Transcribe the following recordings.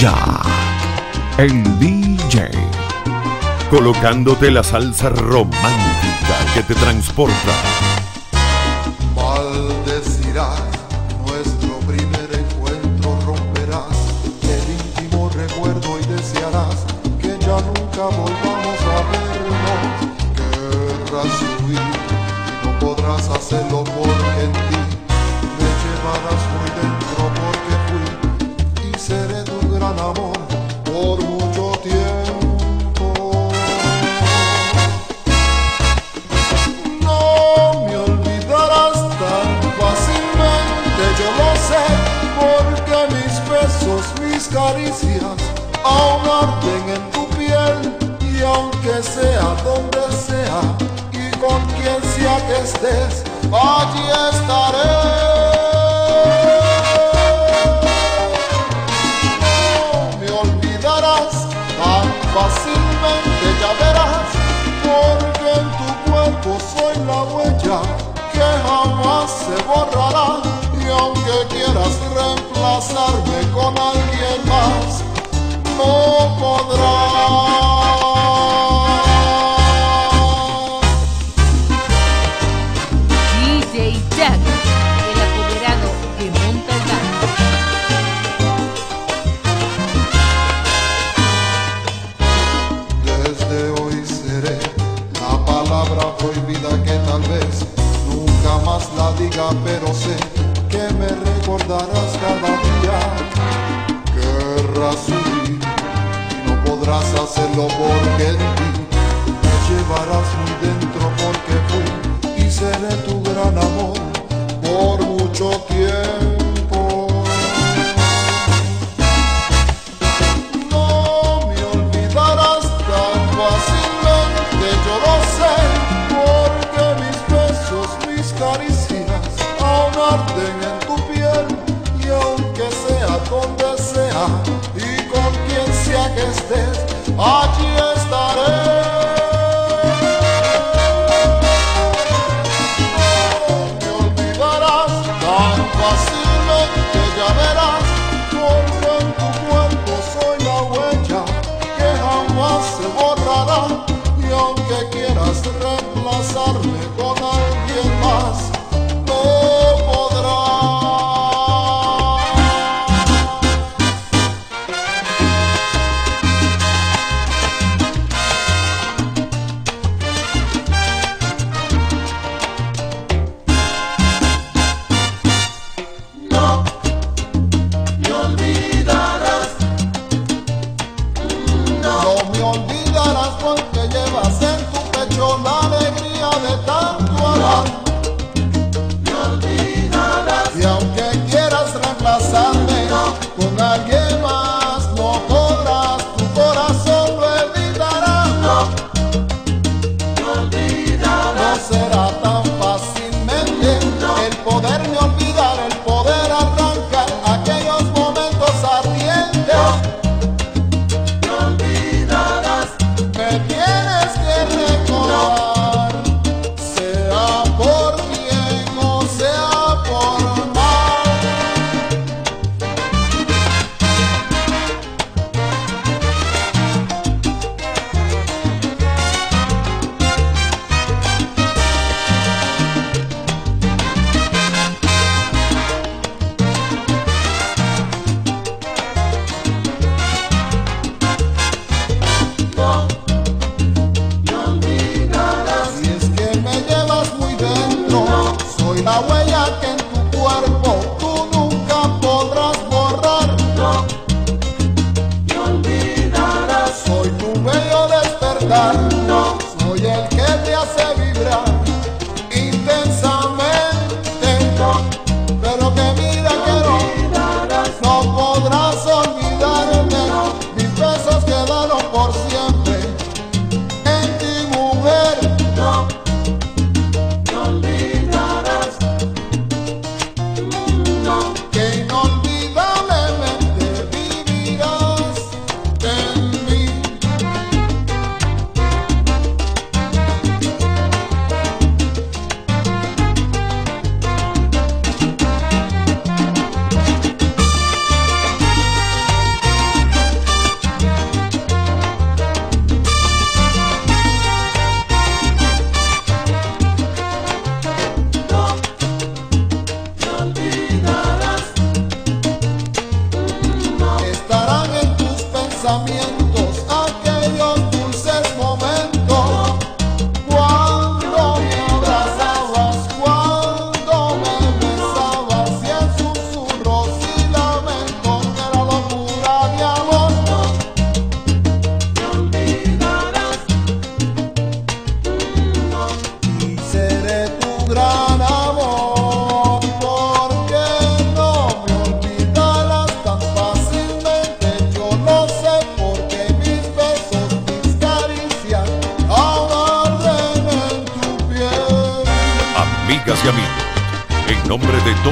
Ya, el DJ. Colocándote la salsa romántica que te transporta. Maldecirás nuestro primer encuentro, romperás el íntimo recuerdo y desearás que ya nunca volvamos a vernos. Querrás huir y no podrás hacerlo porque caricias aún en tu piel y aunque sea donde sea y con quien sea que estés, allí estaré. No me olvidarás tan fácilmente, ya verás, porque en tu cuerpo soy la huella que jamás se borrará. Y aunque quieras reemplazarme con alguien más, no podrás. Hacerlo porque en ti me llevarás muy dentro porque fui y seré tu gran amor por mucho tiempo. No me olvidarás tan fácilmente, yo lo sé, porque mis besos, mis caricias aún arden en tu piel y aunque sea donde sea y con quien sea que estés, allí estaré. No me olvidarás tan fácilmente, ya verás, porque en tu cuerpo soy la huella que jamás se borrará. Y aunque quieras me olvidarás porque llevas en tu pecho la alegría de tanto amar. Huella que en tu cuerpo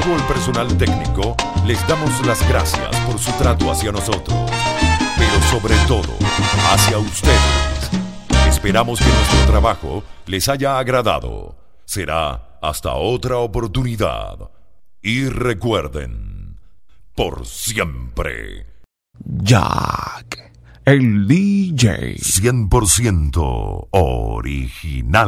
todo el personal técnico, les damos las gracias por su trato hacia nosotros, pero sobre todo hacia ustedes. Esperamos que nuestro trabajo les haya agradado. Será hasta otra oportunidad. Y recuerden, por siempre. Jack, el DJ. 100% original.